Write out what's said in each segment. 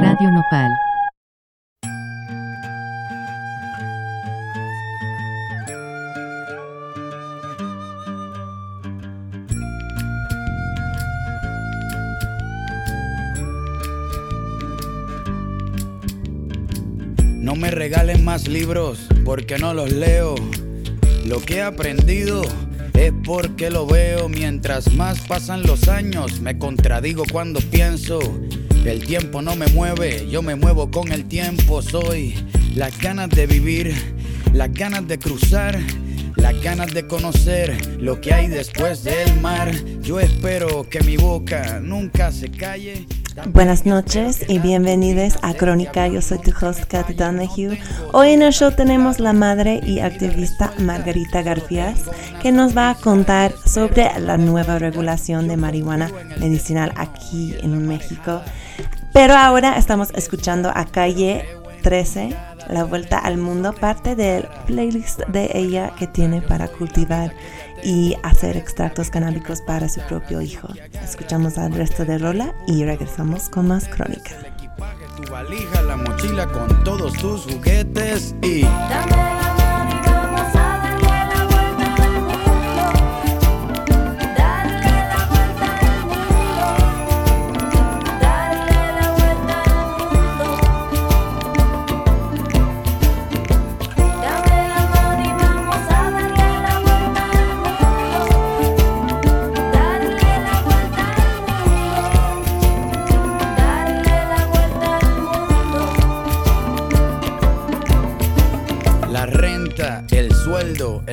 Radio Nopal. No me regalen más libros porque no los leo. Lo que he aprendido es porque lo veo. Mientras más pasan los años, me contradigo cuando pienso. El tiempo no me mueve, yo me muevo con el tiempo. Soy las ganas de vivir, las ganas de cruzar, las ganas de conocer lo que hay después del mar. Yo espero que mi boca nunca se calle. Buenas noches y bienvenidos a Crónica. Yo soy tu host, Kat Donahue. Hoy en el show tenemos la madre y activista Margarita García, que nos va a contar sobre la nueva regulación de marihuana medicinal aquí en México. Pero ahora estamos escuchando a Calle 13, La Vuelta al Mundo, parte del playlist de ella que tiene para cultivar y hacer extractos canábicos para su propio hijo. Escuchamos al resto de Rola y regresamos con más crónica. Tu valija, la mochila con todos tus juguetes y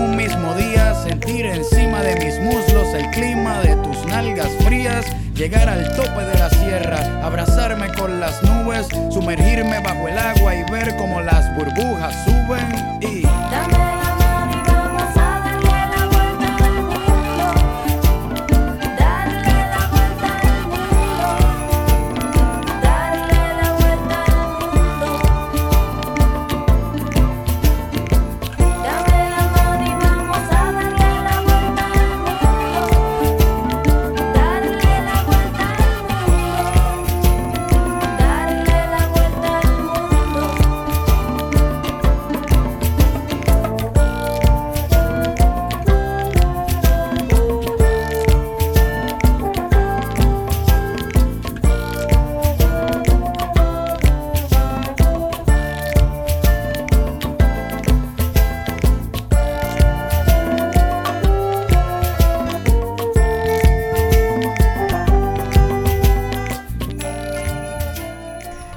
un mismo día, sentir encima de mis muslos el clima de tus nalgas frías. Llegar al tope de la sierra, abrazarme con las nubes, sumergirme bajo el agua y ver cómo las burbujas suben y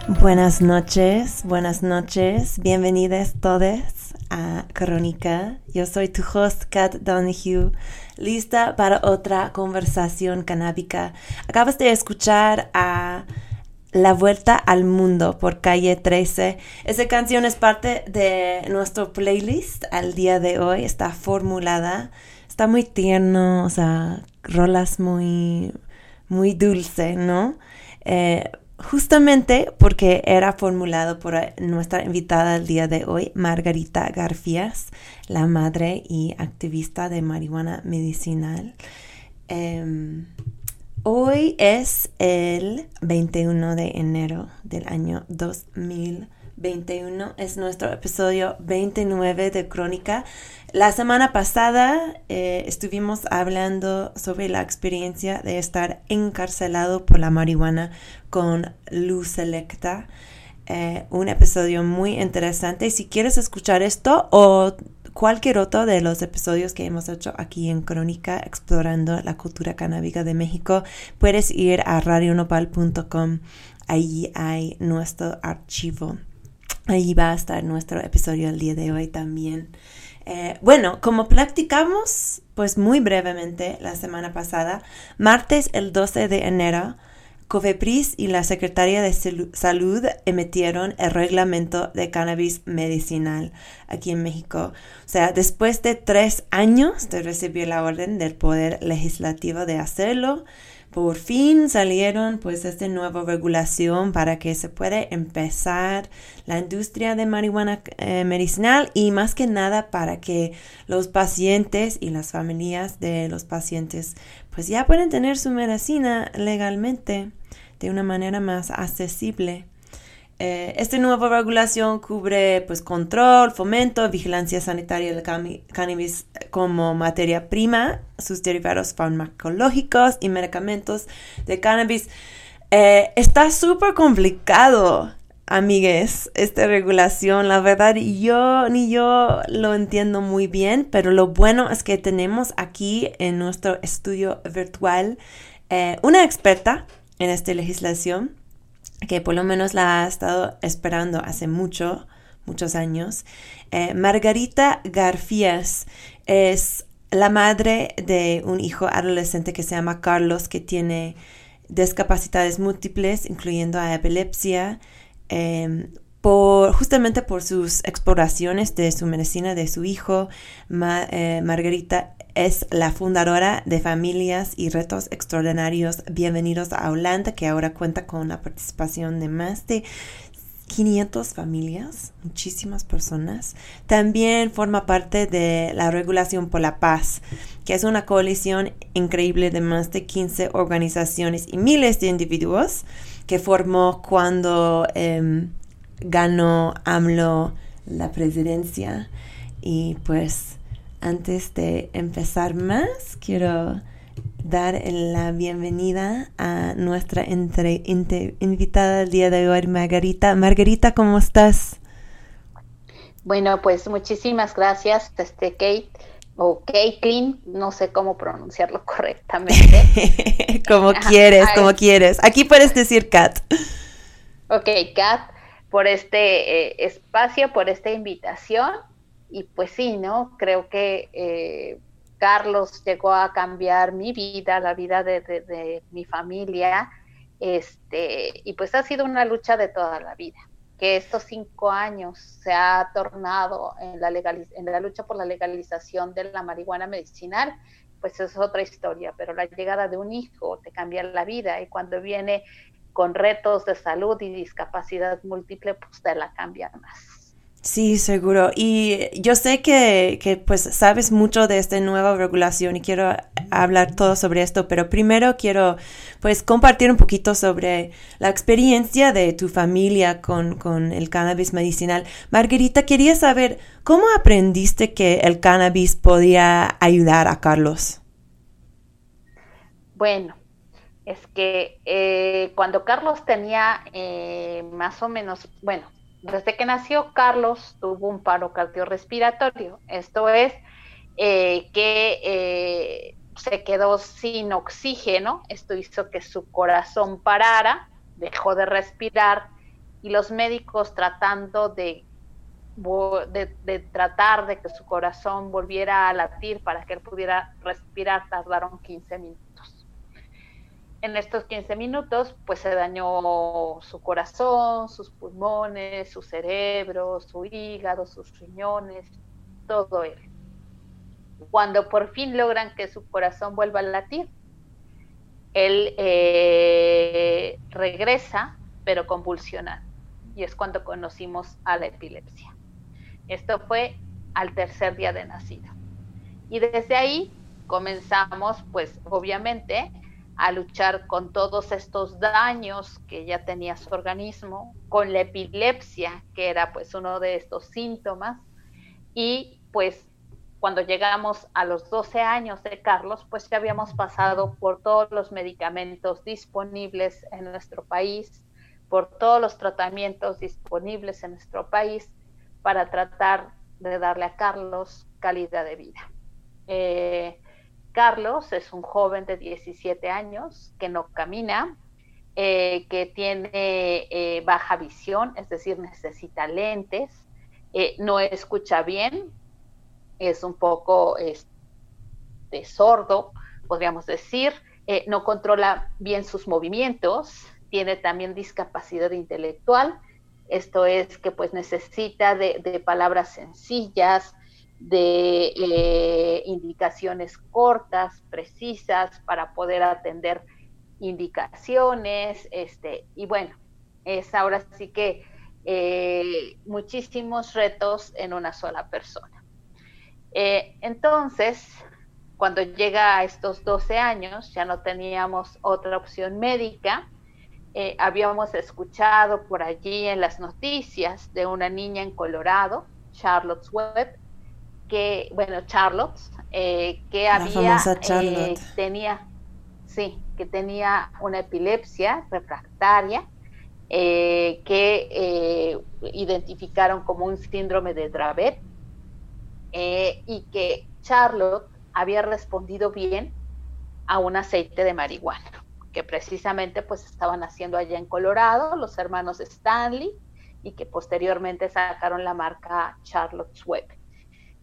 Buenas noches, buenas noches, bienvenidos todos a Crónica. Yo soy tu host, Kat Donahue, lista para otra conversación canábica. Acabas de escuchar a La Vuelta al Mundo por Calle 13. Esa canción es parte de nuestro playlist al día de hoy, está formulada, está muy tierno, o sea, rolas muy, muy dulce, ¿no? Eh, justamente porque era formulado por eh, nuestra invitada el día de hoy, Margarita Garcías, la madre y activista de marihuana medicinal. Em, hoy es el 21 de enero del año 2021. Es nuestro episodio 29 de Crónica. La semana pasada eh, estuvimos hablando sobre la experiencia de estar encarcelado por la marihuana con Luz Selecta. Eh, un episodio muy interesante. Si quieres escuchar esto o cualquier otro de los episodios que hemos hecho aquí en Crónica explorando la cultura canábica de México, puedes ir a radionopal.com. Allí hay nuestro archivo. Allí va a estar nuestro episodio el día de hoy también. Eh, bueno, como practicamos, pues muy brevemente la semana pasada, martes el 12 de enero, Cofepris y la Secretaría de Salud emitieron el reglamento de cannabis medicinal aquí en México. O sea, después de tres años de recibir la orden del Poder Legislativo de hacerlo, por fin salieron pues esta nueva regulación para que se pueda empezar la industria de marihuana eh, medicinal y más que nada para que los pacientes y las familias de los pacientes pues ya pueden tener su medicina legalmente de una manera más accesible. Eh, esta nueva regulación cubre pues, control, fomento, vigilancia sanitaria del cannabis como materia prima, sus derivados farmacológicos y medicamentos de cannabis. Eh, está súper complicado, amigues, esta regulación. La verdad, yo ni yo lo entiendo muy bien, pero lo bueno es que tenemos aquí en nuestro estudio virtual eh, una experta en esta legislación que por lo menos la ha estado esperando hace mucho, muchos años. Eh, Margarita Garfías es la madre de un hijo adolescente que se llama Carlos, que tiene discapacidades múltiples, incluyendo a epilepsia, em, por, justamente por sus exploraciones de su medicina de su hijo. Eh, Margarita es la fundadora de Familias y Retos Extraordinarios Bienvenidos a Holanda, que ahora cuenta con la participación de más de 500 familias, muchísimas personas. También forma parte de la Regulación por la Paz, que es una coalición increíble de más de 15 organizaciones y miles de individuos que formó cuando em, ganó AMLO la presidencia. Y pues antes de empezar más, quiero dar la bienvenida a nuestra invitada del día de hoy, Margarita. Margarita, ¿cómo estás? Bueno, pues muchísimas gracias, este Kate o Caitlin, no sé cómo pronunciarlo correctamente. como quieres, como quieres. Aquí puedes decir Kat. Ok, Kat, por este eh, espacio, por esta invitación. Y pues sí, ¿no? Creo que eh, Carlos llegó a cambiar mi vida, la vida de, mi familia, este, y pues ha sido una lucha de toda la vida, que estos cinco años se ha tornado en la, en la lucha por la legalización de la marihuana medicinal, pues es otra historia, pero la llegada de un hijo te cambia la vida y cuando viene con retos de salud y discapacidad múltiple, pues te la cambia más. Sí, seguro. Y yo sé que, que, pues sabes mucho de esta nueva regulación y quiero hablar todo sobre esto, pero primero quiero pues compartir un poquito sobre la experiencia de tu familia con, con el cannabis medicinal. Margarita, quería saber cómo aprendiste que el cannabis podía ayudar a Carlos. Bueno, es que eh, cuando Carlos tenía eh, más o menos, bueno, desde que nació Carlos tuvo un paro cardiorrespiratorio. Esto es eh, que se quedó sin oxígeno. Esto hizo que su corazón parara, dejó de respirar y los médicos tratando de, de, tratar de que su corazón volviera a latir para que él pudiera respirar tardaron 15 minutos en estos 15 minutos, pues se dañó su corazón, sus pulmones, su cerebro, su hígado, sus riñones, todo él. Cuando por fin logran que su corazón vuelva a latir, él eh, regresa, pero convulsionando. Y es cuando conocimos a la epilepsia. Esto fue al tercer día de nacido. Y desde ahí comenzamos, pues obviamente, a luchar con todos estos daños que ya tenía su organismo, con la epilepsia, que era pues uno de estos síntomas, y pues cuando llegamos a los 12 años de Carlos, pues ya habíamos pasado por todos los medicamentos disponibles en nuestro país, por todos los tratamientos disponibles en nuestro país para tratar de darle a Carlos calidad de vida. Eh, Carlos es un joven de 17 años que no camina, eh, que tiene eh, baja visión, es decir, necesita lentes, eh, no escucha bien, es un poco este, sordo, podríamos decir, no controla bien sus movimientos, tiene también discapacidad intelectual, esto es que pues necesita de, de palabras sencillas, de eh, indicaciones cortas, precisas, para poder atender indicaciones, este, y bueno, es ahora sí que eh, muchísimos retos en una sola persona. Eh, entonces, cuando llega a estos 12 años, ya no teníamos otra opción médica. Habíamos escuchado por allí en las noticias de una niña en Colorado, Charlotte Webb, que, bueno, Charlotte, eh, que La había, eh, Charlotte. tenía, sí, que tenía una epilepsia refractaria, eh, que identificaron como un síndrome de Dravet, y que Charlotte había respondido bien a un aceite de marihuana, que precisamente pues estaban haciendo allá en Colorado los hermanos Stanley y que posteriormente sacaron la marca Charlotte's Web.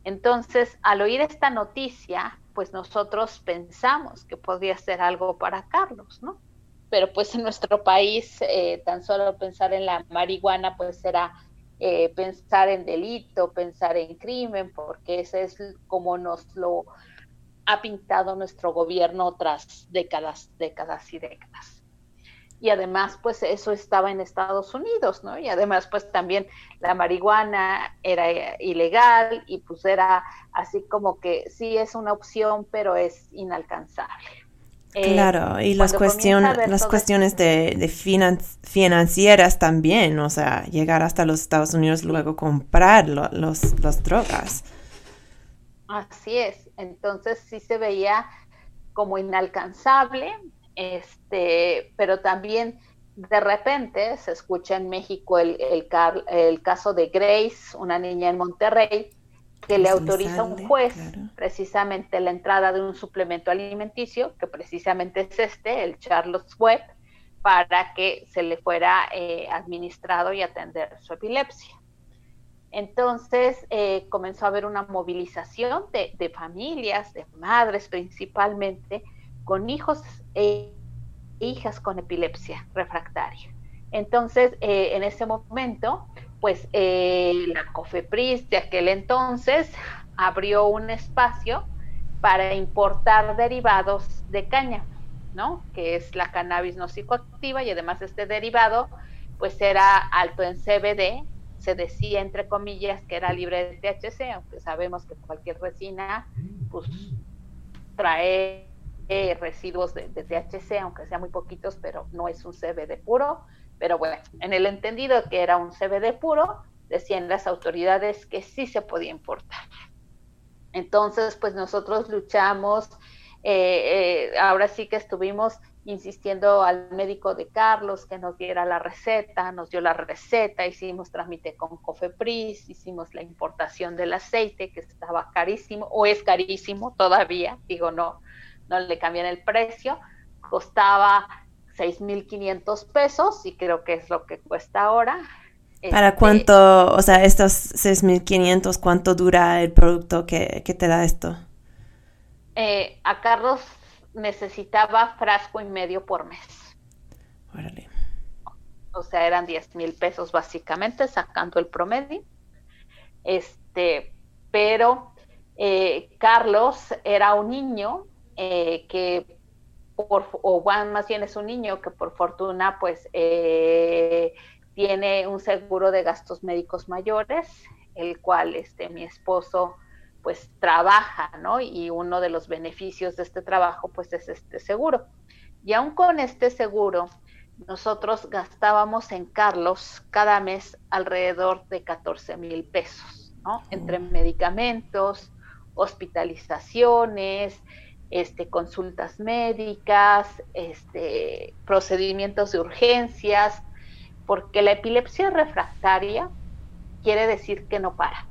Entonces, al oír esta noticia, pues nosotros pensamos que podría ser algo para Carlos, ¿no? Pero pues en nuestro país, eh, tan solo pensar en la marihuana, pues era eh, pensar en delito, pensar en crimen, porque ese es como nos lo ha pintado nuestro gobierno tras décadas, décadas y décadas. Y además, pues eso estaba en Estados Unidos, ¿no? Y además, pues también la marihuana era eh, ilegal y pues era así como que sí es una opción, pero es inalcanzable. Eh, Claro, y las, cuestión- las todo cuestiones de, de finan- financieras también, o sea, llegar hasta los Estados Unidos, luego comprar lo- los, las drogas. Así es, entonces sí se veía como inalcanzable, este, pero también de repente se escucha en México el, el, car- el caso de Grace, una niña en Monterrey, que le autoriza a un juez claro. precisamente la entrada de un suplemento alimenticio, que precisamente es este, el Charlotte's Web, para que se le fuera eh, administrado y atender su epilepsia. Entonces eh, comenzó a haber una movilización de, de, familias, de madres principalmente, con hijos e hijas con epilepsia refractaria. Entonces, eh, en ese momento, pues eh, la COFEPRIS de aquel entonces abrió un espacio para importar derivados de cáñamo, ¿no? Que es la cannabis no psicoactiva y además este derivado, pues era alto en CBD, se decía entre comillas que era libre de THC, aunque sabemos que cualquier resina pues trae eh, residuos de, THC, aunque sea muy poquitos, pero no es un CBD puro. Pero bueno, en el entendido que era un CBD puro, decían las autoridades que sí se podía importar. Entonces, pues nosotros luchamos, eh, eh, ahora sí que estuvimos insistiendo al médico de Carlos que nos diera la receta, nos dio la receta, hicimos trámite con Cofepris, hicimos la importación del aceite que estaba carísimo o es carísimo todavía, digo no, no le cambian el precio, costaba 6.500 pesos y creo que es lo que cuesta ahora. ¿Para este, cuánto, o sea, estos 6.500, cuánto dura el producto que, que te da esto? Eh, a Carlos necesitaba frasco y medio por mes. Órale. O sea, eran 10 mil pesos básicamente, sacando el promedio. Este, pero eh, Carlos era un niño eh, que, por, o más bien es un niño que por fortuna, pues, eh, tiene un seguro de gastos médicos mayores, el cual este, mi esposo pues trabaja, ¿no? Y uno de los beneficios de este trabajo, pues es este seguro. Y aún con este seguro, nosotros gastábamos en Carlos cada mes alrededor de 14 mil pesos, ¿no? Entre medicamentos, hospitalizaciones, este, consultas médicas, este, procedimientos de urgencias, porque la epilepsia refractaria quiere decir que no para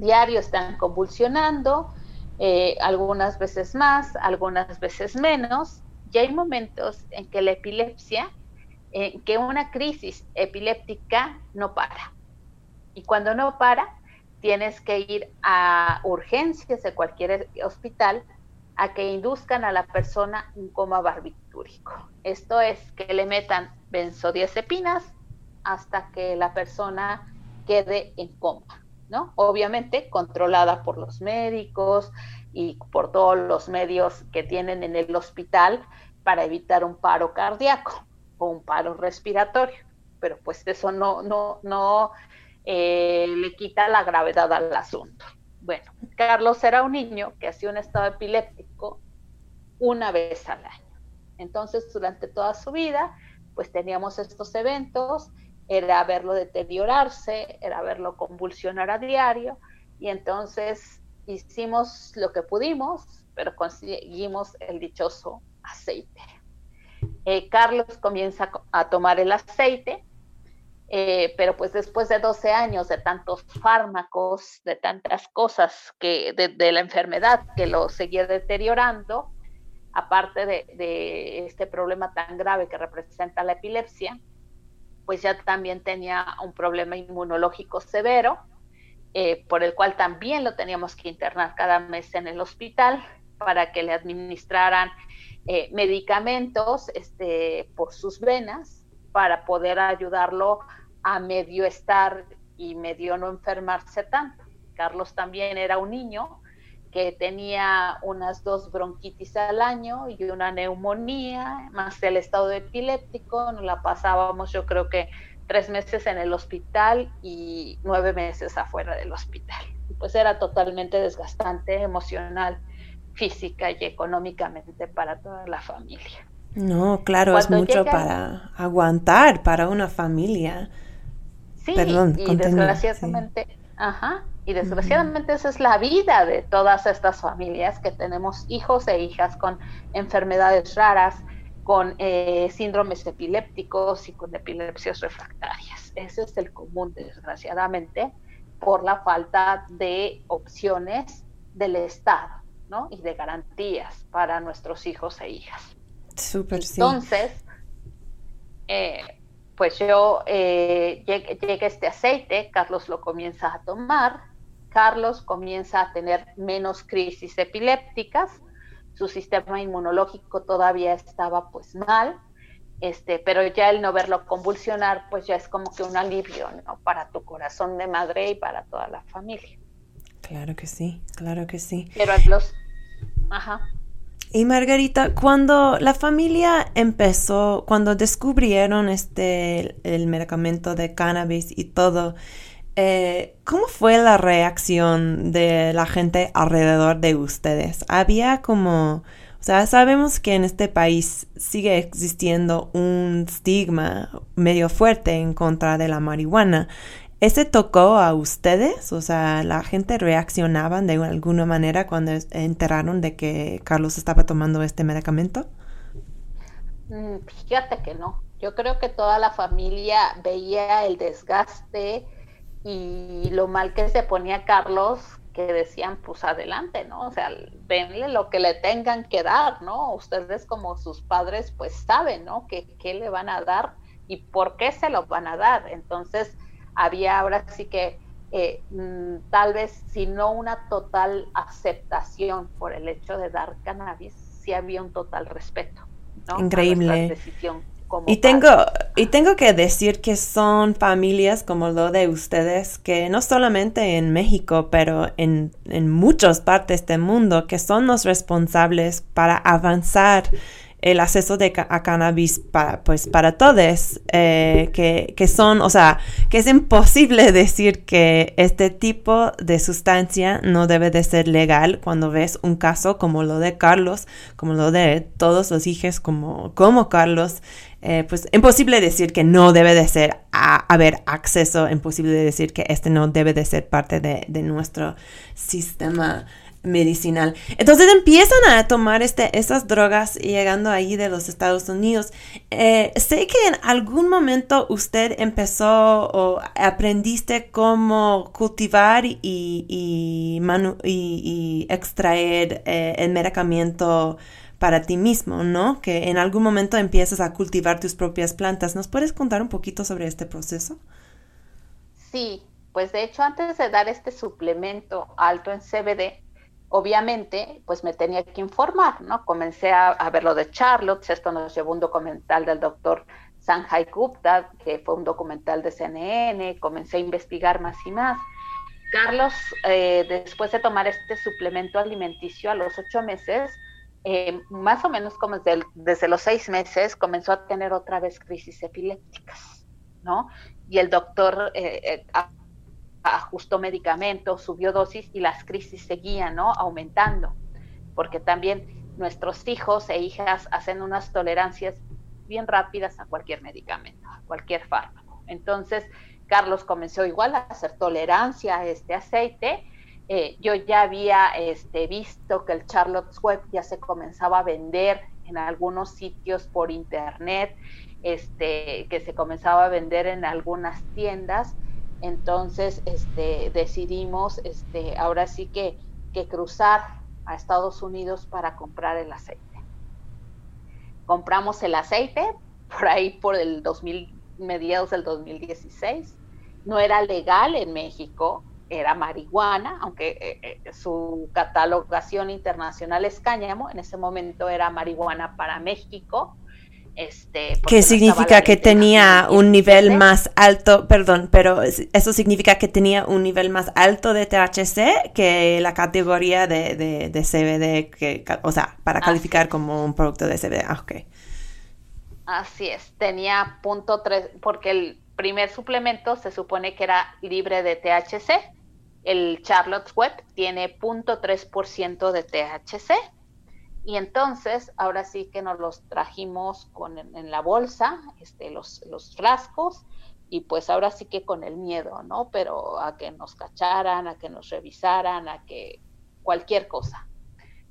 diario están convulsionando, eh, algunas veces más, algunas veces menos, y hay momentos en que la epilepsia, en que una crisis epiléptica no para. Y cuando no para, tienes que ir a urgencias de cualquier hospital a que induzcan a la persona un coma barbitúrico. Esto es que le metan benzodiazepinas hasta que la persona quede en coma, ¿no? Obviamente controlada por los médicos y por todos los medios que tienen en el hospital para evitar un paro cardíaco o un paro respiratorio. Pero pues eso no, no, no eh, le quita la gravedad al asunto. Bueno, Carlos era un niño que hacía un estado epiléptico una vez al año. Entonces, durante toda su vida, pues teníamos estos eventos, era verlo deteriorarse, era verlo convulsionar a diario, y entonces hicimos lo que pudimos, pero conseguimos el dichoso aceite. Eh, Carlos comienza a tomar el aceite, eh, pero pues después de 12 años de tantos fármacos, de tantas cosas que de, la enfermedad que lo seguía deteriorando, aparte de, de, este problema tan grave que representa la epilepsia, pues ya también tenía un problema inmunológico severo, eh, por el cual también lo teníamos que internar cada mes en el hospital para que le administraran eh, medicamentos este, por sus venas para poder ayudarlo a medio estar y medio no enfermarse tanto. Carlos también era un niño que tenía unas dos bronquitis al año y una neumonía, más el estado epiléptico, nos la pasábamos yo creo que tres meses en el hospital y nueve meses afuera del hospital. Pues era totalmente desgastante emocional, física y económicamente para toda la familia. No, claro, Cuando es mucho llega... para aguantar para una familia. Sí, Perdón, y continúa, desgraciadamente, sí. ajá, y desgraciadamente uh -huh. esa es la vida de todas estas familias que tenemos hijos e hijas con enfermedades raras, con eh, síndromes epilépticos y con epilepsias refractarias. Ese es el común, desgraciadamente, por la falta de opciones del Estado ¿no? y de garantías para nuestros hijos e hijas. Súper, sí. Entonces, eh, pues yo eh, llega este aceite, Carlos lo comienza a tomar, Carlos comienza a tener menos crisis epilépticas, su sistema inmunológico todavía estaba pues mal, este, pero ya el no verlo convulsionar pues ya es como que un alivio, ¿no? Para tu corazón de madre y para toda la familia. Claro que sí, claro que sí. Pero los... Ajá. Y Margarita, cuando la familia empezó, cuando descubrieron este el medicamento de cannabis y todo, eh, ¿cómo fue la reacción de la gente alrededor de ustedes? Había como, o sea, sabemos que en este país sigue existiendo un estigma medio fuerte en contra de la marihuana. ¿Ese tocó a ustedes? O sea, ¿la gente reaccionaban de alguna manera cuando enteraron de que Carlos estaba tomando este medicamento? Mm, fíjate que no. Yo creo que toda la familia veía el desgaste y lo mal que se ponía Carlos, que decían, pues adelante, ¿no? O sea, denle lo que le tengan que dar, ¿no? Ustedes como sus padres, pues saben, ¿no? Que, qué le van a dar y por qué se lo van a dar. Entonces, había ahora sí que eh, tal vez si no una total aceptación por el hecho de dar cannabis, sí había un total respeto. ¿no? Increíble. y tengo, y tengo que decir que son familias como lo de ustedes, que no solamente en México, pero en, en muchas partes del mundo, que son los responsables para avanzar el acceso de a cannabis para, pues, para todos, eh, que, que, son, o sea, que es imposible decir que este tipo de sustancia no debe de ser legal cuando ves un caso como lo de Carlos, como lo de todos los hijos como, como Carlos, eh, pues imposible decir que no debe de ser a, haber acceso, imposible decir que este no debe de ser parte de, de nuestro sistema medicinal. Entonces empiezan a tomar este, esas drogas llegando ahí de los Estados Unidos. Eh, sé que en algún momento usted empezó o aprendiste cómo cultivar y- y extraer eh, el medicamento para ti mismo, ¿no? Que en algún momento empiezas a cultivar tus propias plantas. ¿Nos puedes contar un poquito sobre este proceso? Sí, pues de hecho antes de dar este suplemento alto en CBD, obviamente pues me tenía que informar, ¿no? Comencé a, a ver lo de Charlotte, esto nos llevó un documental del doctor Sanjay Gupta, que fue un documental de CNN, comencé a investigar más y más. Carlos, eh, después de tomar este suplemento alimenticio a los ocho meses, eh, más o menos como desde, desde los seis meses, comenzó a tener otra vez crisis epilépticas, ¿no? Y el doctor eh, ajustó medicamentos, subió dosis y las crisis seguían, ¿no? Aumentando, porque también nuestros hijos e hijas hacen unas tolerancias bien rápidas a cualquier medicamento, a cualquier fármaco. Entonces, Carlos comenzó igual a hacer tolerancia a este aceite. Eh, yo ya había este, visto que el Charlotte's Web ya se comenzaba a vender en algunos sitios por internet, este, que se comenzaba a vender en algunas tiendas. Entonces, este, decidimos, este, ahora sí que, que cruzar a Estados Unidos para comprar el aceite. Compramos el aceite por ahí por el 2000, mediados del 2016. No era legal en México, era marihuana, aunque eh, eh, su catalogación internacional es cáñamo, en ese momento era marihuana para México. Este, ¿Qué significa que tenía un nivel 2017. más alto, perdón, pero es- eso significa que tenía un nivel más alto de THC que la categoría de, de, de CBD, que, o sea, para Así calificar como un producto de CBD. Ah, ok. Así es, tenía punto porque el primer suplemento se supone que era libre de THC. El Charlotte's Web tiene punto 3% de THC. Y entonces, ahora sí que nos los trajimos con, en, en la bolsa, este, los, los frascos, y pues ahora sí que con el miedo, ¿no? Pero a que nos cacharan, a que nos revisaran, a que cualquier cosa.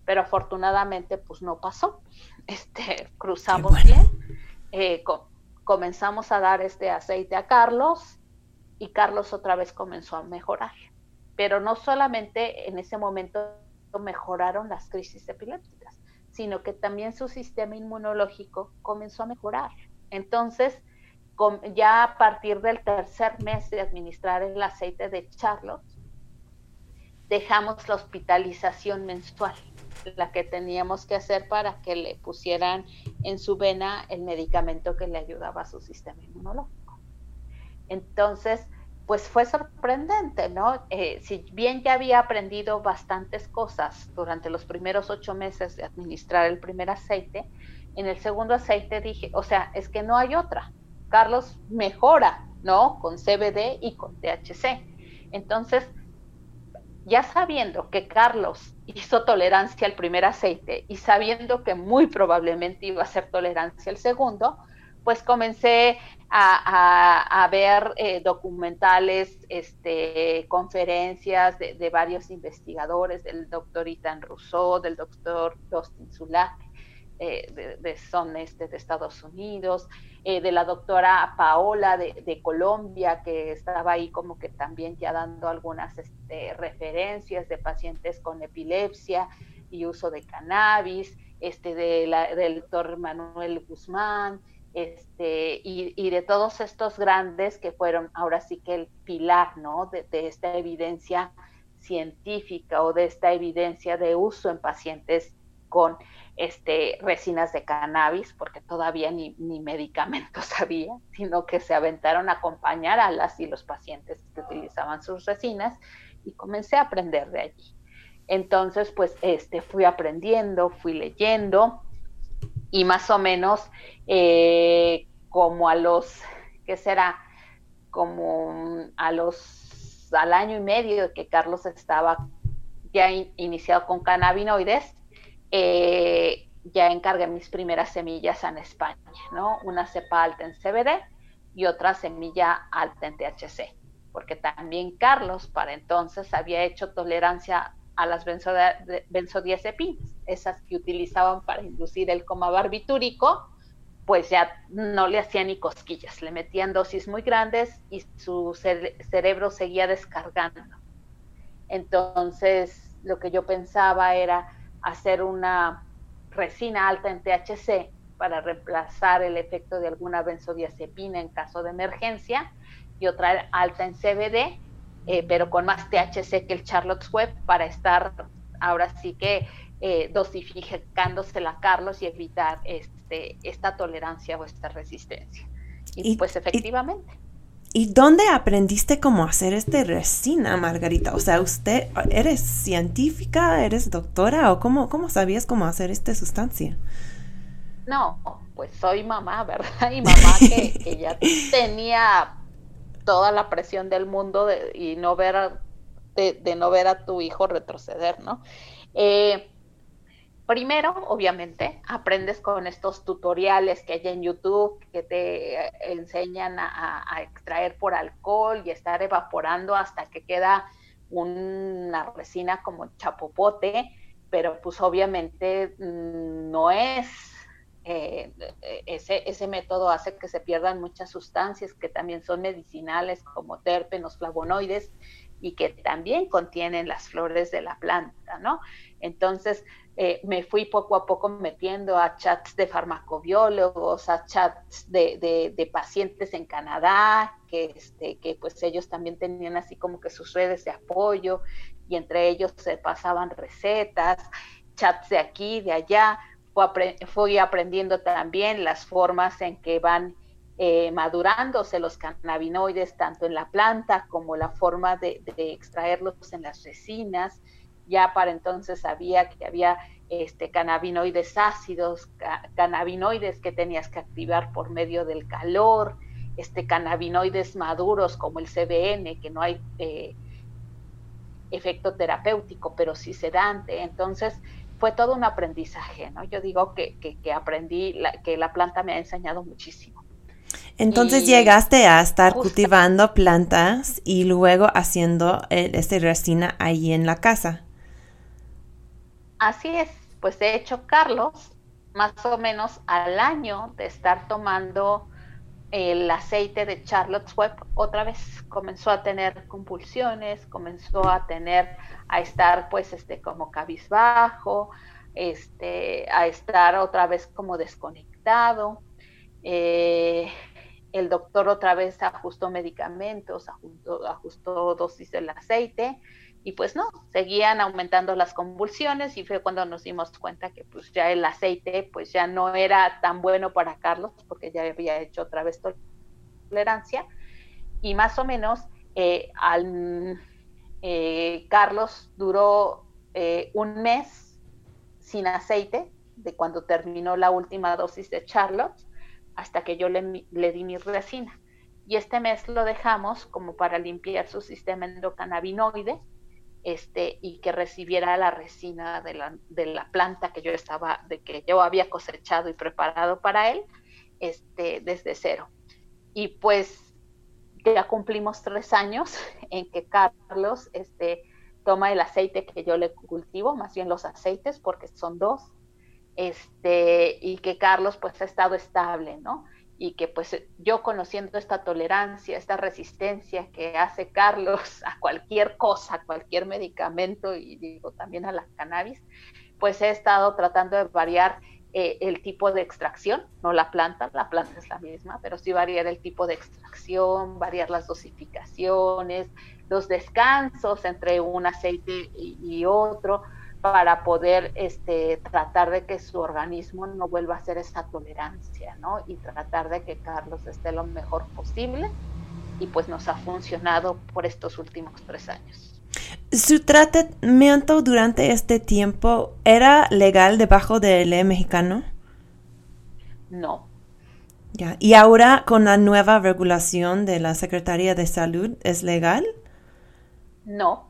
Pero afortunadamente, pues no pasó. Este, cruzamos bueno. bien eh, co- comenzamos a dar este aceite a Carlos y Carlos otra vez comenzó a mejorar. Pero no solamente en ese momento mejoraron las crisis epilépticas, sino que también su sistema inmunológico comenzó a mejorar. Entonces, ya a partir del tercer mes de administrar el aceite de Charlotte, dejamos la hospitalización mensual, la que teníamos que hacer para que le pusieran en su vena el medicamento que le ayudaba a su sistema inmunológico. Entonces, pues fue sorprendente, ¿no? Eh, si bien ya había aprendido bastantes cosas durante los primeros ocho meses de administrar el primer aceite, en el segundo aceite dije, o sea, es que no hay otra. Carlos mejora, ¿no? Con CBD y con THC. Entonces, ya sabiendo que Carlos hizo tolerancia al primer aceite y sabiendo que muy probablemente iba a hacer tolerancia al segundo, pues comencé a, ver eh, documentales, este, conferencias de, de, varios investigadores, del doctor Ethan Rousseau, del doctor Dustin Sulak, eh, de, son este, Estados Unidos, eh, de la doctora Paola de, de, Colombia, que estaba ahí como que también ya dando algunas este, referencias de pacientes con epilepsia y uso de cannabis, este, de la, del doctor Manuel Guzmán, este, y, de todos estos grandes que fueron ahora sí que el pilar, ¿no? De, de, esta evidencia científica o de esta evidencia de uso en pacientes con este, resinas de cannabis, porque todavía ni, ni medicamentos había, sino que se aventaron a acompañar a las y los pacientes que utilizaban sus resinas y comencé a aprender de allí. Entonces, pues, este, fui aprendiendo, fui leyendo, y más o menos eh, como a los, ¿qué será? Como a los, al año y medio de que Carlos estaba ya in, iniciado con cannabinoides, eh, ya encargué mis primeras semillas en España, ¿no? Una cepa alta en CBD y otra semilla alta en THC, porque también Carlos para entonces había hecho tolerancia a las benzodiazepinas, esas que utilizaban para inducir el coma barbitúrico, pues ya no le hacían ni cosquillas, le metían dosis muy grandes y su cere- cerebro seguía descargando. Entonces, lo que yo pensaba era hacer una resina alta en THC para reemplazar el efecto de alguna benzodiazepina en caso de emergencia y otra alta en CBD, eh, pero con más THC que el Charlotte's Web para estar ahora sí que eh, dosificándosela Carlos y evitar este, esta tolerancia o esta resistencia. Y, Y- pues y- efectivamente. ¿Y dónde aprendiste cómo hacer este resina, Margarita? O sea, ¿usted eres científica, eres doctora o cómo, cómo sabías cómo hacer esta sustancia? No, pues soy mamá, ¿verdad? Y mamá que, que ya tenía toda la presión del mundo de, y no ver a- de, no ver a tu hijo retroceder, ¿no? Eh, primero, obviamente, aprendes con estos tutoriales que hay en YouTube que te enseñan a, a- a extraer por alcohol y estar evaporando hasta que queda una resina como chapopote, pero pues obviamente mm, no es eh, ese, ese método hace que se pierdan muchas sustancias que también son medicinales como terpenos, flavonoides y que también contienen las flores de la planta, ¿no? Entonces eh, me fui poco a poco metiendo a chats de farmacobiólogos, a chats de, de, de pacientes en Canadá, que, este, que pues ellos también tenían así como que sus redes de apoyo y entre ellos se pasaban recetas, chats de aquí, de allá, fui, apre- fui aprendiendo también las formas en que van eh, madurándose los cannabinoides tanto en la planta como la forma de, de extraerlos en las resinas. Ya para entonces sabía que había este, cannabinoides ácidos, ca- cannabinoides que tenías que activar por medio del calor, este, cannabinoides maduros como el CBN, que no hay eh, efecto terapéutico, pero sí sedante. Entonces, fue todo un aprendizaje, ¿no? Yo digo que, que, que aprendí, la, que la planta me ha enseñado muchísimo. Entonces Y llegaste a estar cultivando plantas y luego haciendo el, este resina ahí en la casa. Así es, pues de hecho Carlos, más o menos al año de estar tomando el aceite de Charlotte's Web, otra vez comenzó a tener convulsiones, comenzó a tener, a estar pues este como cabizbajo, este, a estar otra vez como desconectado. Eh, el doctor otra vez ajustó medicamentos, ajustó, ajustó dosis del aceite y pues no, seguían aumentando las convulsiones y fue cuando nos dimos cuenta que pues ya el aceite pues ya no era tan bueno para Carlos porque ya había hecho otra vez tolerancia y más o menos eh, al, eh, Carlos duró eh, un mes sin aceite de cuando terminó la última dosis de Charlotte hasta que yo le, le di mi resina. Y este mes lo dejamos como para limpiar su sistema endocannabinoide este, y que recibiera la resina de la, de la planta que yo estaba, de que yo había cosechado y preparado para él, este, desde cero. Y pues ya cumplimos tres años en que Carlos este, toma el aceite que yo le cultivo, más bien los aceites, porque son dos, este, y que Carlos pues ha estado estable, ¿no? Y que pues yo conociendo esta tolerancia, esta resistencia que hace Carlos a cualquier cosa, a cualquier medicamento y digo también a la cannabis, pues he estado tratando de variar eh, el tipo de extracción, no la planta, la planta es la misma, pero sí variar el tipo de extracción, variar las dosificaciones, los descansos entre un aceite y otro, para poder este, tratar de que su organismo no vuelva a hacer esa tolerancia, ¿no? Y tratar de que Carlos esté lo mejor posible. Y pues nos ha funcionado por estos últimos tres años. ¿Su tratamiento durante este tiempo era legal debajo del ley mexicano? No, Ya. ¿Y ahora con la nueva regulación de la Secretaría de Salud es legal? no,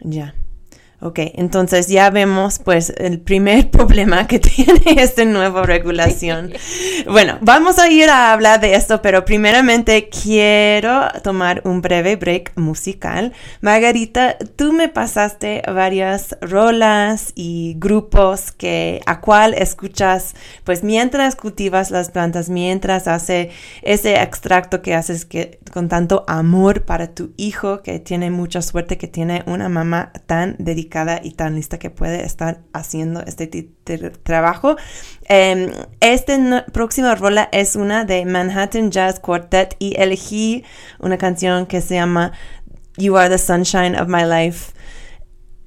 Ya. Ok, entonces ya vemos pues el primer problema que tiene esta nueva regulación. Bueno, vamos a ir a hablar de esto, pero primeramente quiero tomar un breve break musical. Margarita, tú me pasaste varias rolas y grupos que a cual escuchas pues mientras cultivas las plantas, mientras hace ese extracto que haces que, con tanto amor para tu hijo que tiene mucha suerte que tiene una mamá tan dedicada y tan lista que puede estar haciendo este trabajo. Eh, este no- próxima rola es una de Manhattan Jazz Quartet y elegí una canción que se llama You Are the Sunshine of My Life.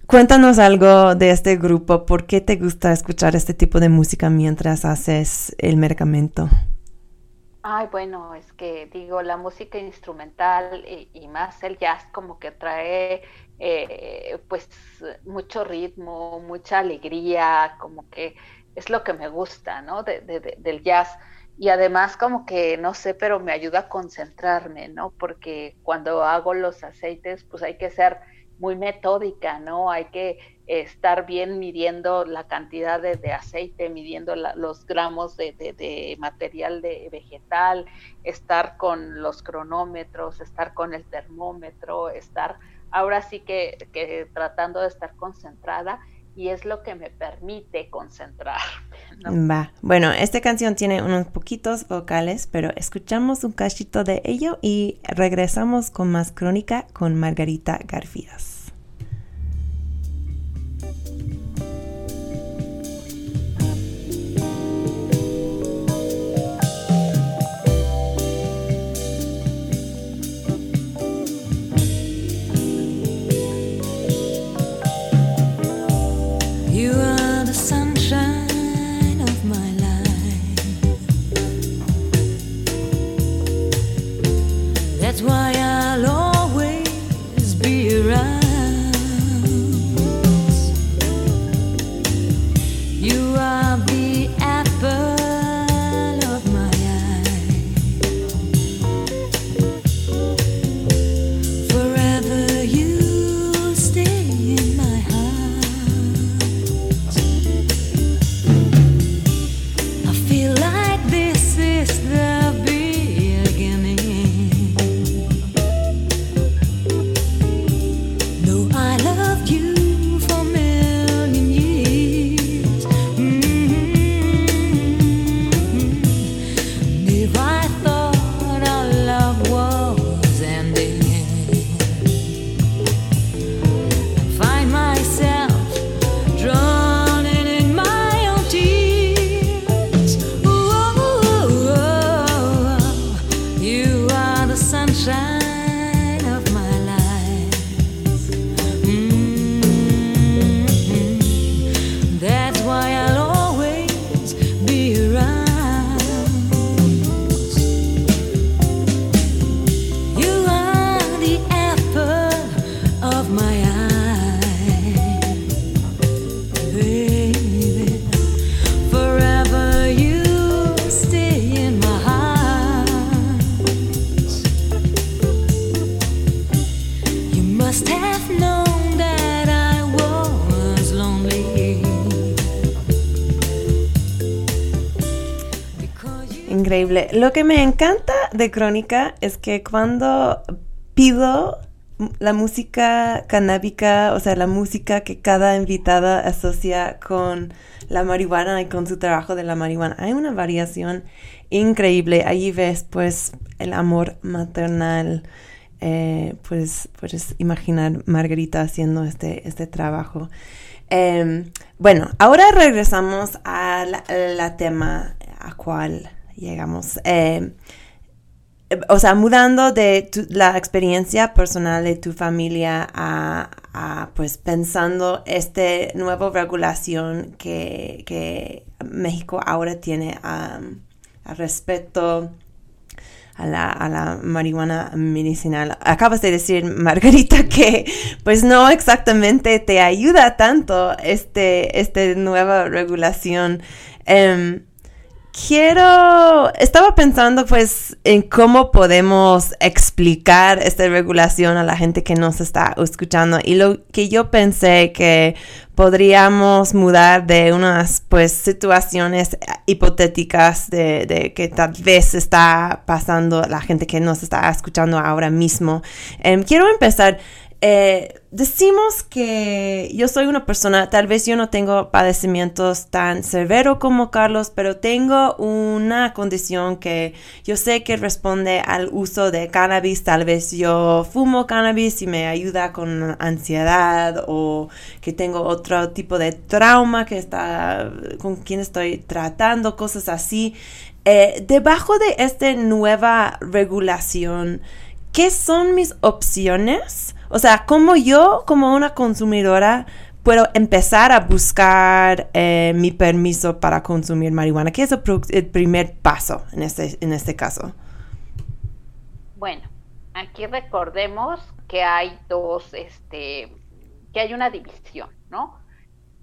Cuéntanos algo de este grupo, ¿por qué te gusta escuchar este tipo de música mientras haces el medicamento? Ay, bueno, es que digo, la música instrumental y, y más el jazz como que trae eh, pues mucho ritmo, mucha alegría, como que es lo que me gusta, ¿no? De, de, de, del jazz. Y además como que, no sé, pero me ayuda a concentrarme, ¿no? Porque cuando hago los aceites, pues hay que ser muy metódica, ¿no? Hay que estar bien midiendo la cantidad de, aceite, midiendo los gramos de, de, material de vegetal, estar con los cronómetros, estar con el termómetro, estar ahora sí que, que tratando de estar concentrada y es lo que me permite concentrarme. ¿no? Va. Bueno, esta canción tiene unos poquitos vocales, pero escuchamos un cachito de ello y regresamos con más crónica con Margarita Garfias. Lo que me encanta de Crónica es que cuando pido la música canábica, o sea, la música que cada invitada asocia con la marihuana y con su trabajo de la marihuana, hay una variación increíble. Allí ves pues el amor maternal. Eh, pues puedes imaginar Margarita haciendo este, este trabajo. Eh, bueno, ahora regresamos a la, la tema a cual llegamos. Eh, o sea, mudando de tu, la experiencia personal de tu familia a, a, pues pensando esta nueva regulación que, que México ahora tiene um, al respecto a la, a la, marihuana medicinal. Acabas de decir, Margarita, que pues no exactamente te ayuda tanto este, esta nueva regulación. Um, quiero, estaba pensando pues en cómo podemos explicar esta regulación a la gente que nos está escuchando y lo que yo pensé que podríamos mudar de unas pues situaciones hipotéticas de, que tal vez está pasando la gente que nos está escuchando ahora mismo. Em, quiero empezar eh, decimos que yo soy una persona, tal vez yo no tengo padecimientos tan severos como Carlos, pero tengo una condición que yo sé que responde al uso de cannabis. Tal vez yo fumo cannabis y me ayuda con ansiedad o que tengo otro tipo de trauma que está con quien estoy tratando, cosas así. Eh, debajo de esta nueva regulación, ¿qué son mis opciones? O sea, ¿cómo yo, como una consumidora, puedo empezar a buscar eh, mi permiso para consumir marihuana? ¿Qué es el, el primer paso en este, en este caso? Bueno, aquí recordemos que hay dos, este, que hay una división, ¿no?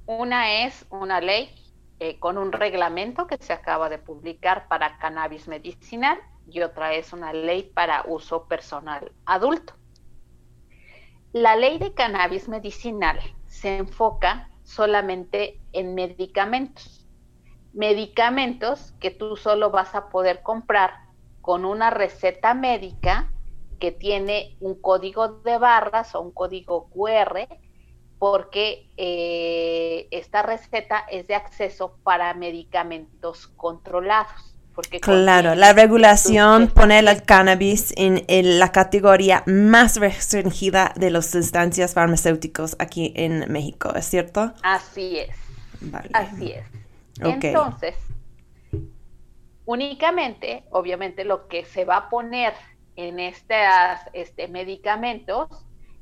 Una es una ley eh, con un reglamento que se acaba de publicar para cannabis medicinal y otra es una ley para uso personal adulto. La ley de cannabis medicinal se enfoca solamente en medicamentos. Medicamentos que tú solo vas a poder comprar con una receta médica que tiene un código de barras o un código QR, porque eh, esta receta es de acceso para medicamentos controlados. Porque Claro, la regulación pone el cannabis en, en la categoría más restringida de las sustancias farmacéuticas aquí en México, ¿es cierto? Así es. Vale. Así es. Ok. Entonces, únicamente, obviamente, lo que se va a poner en estas este, medicamentos,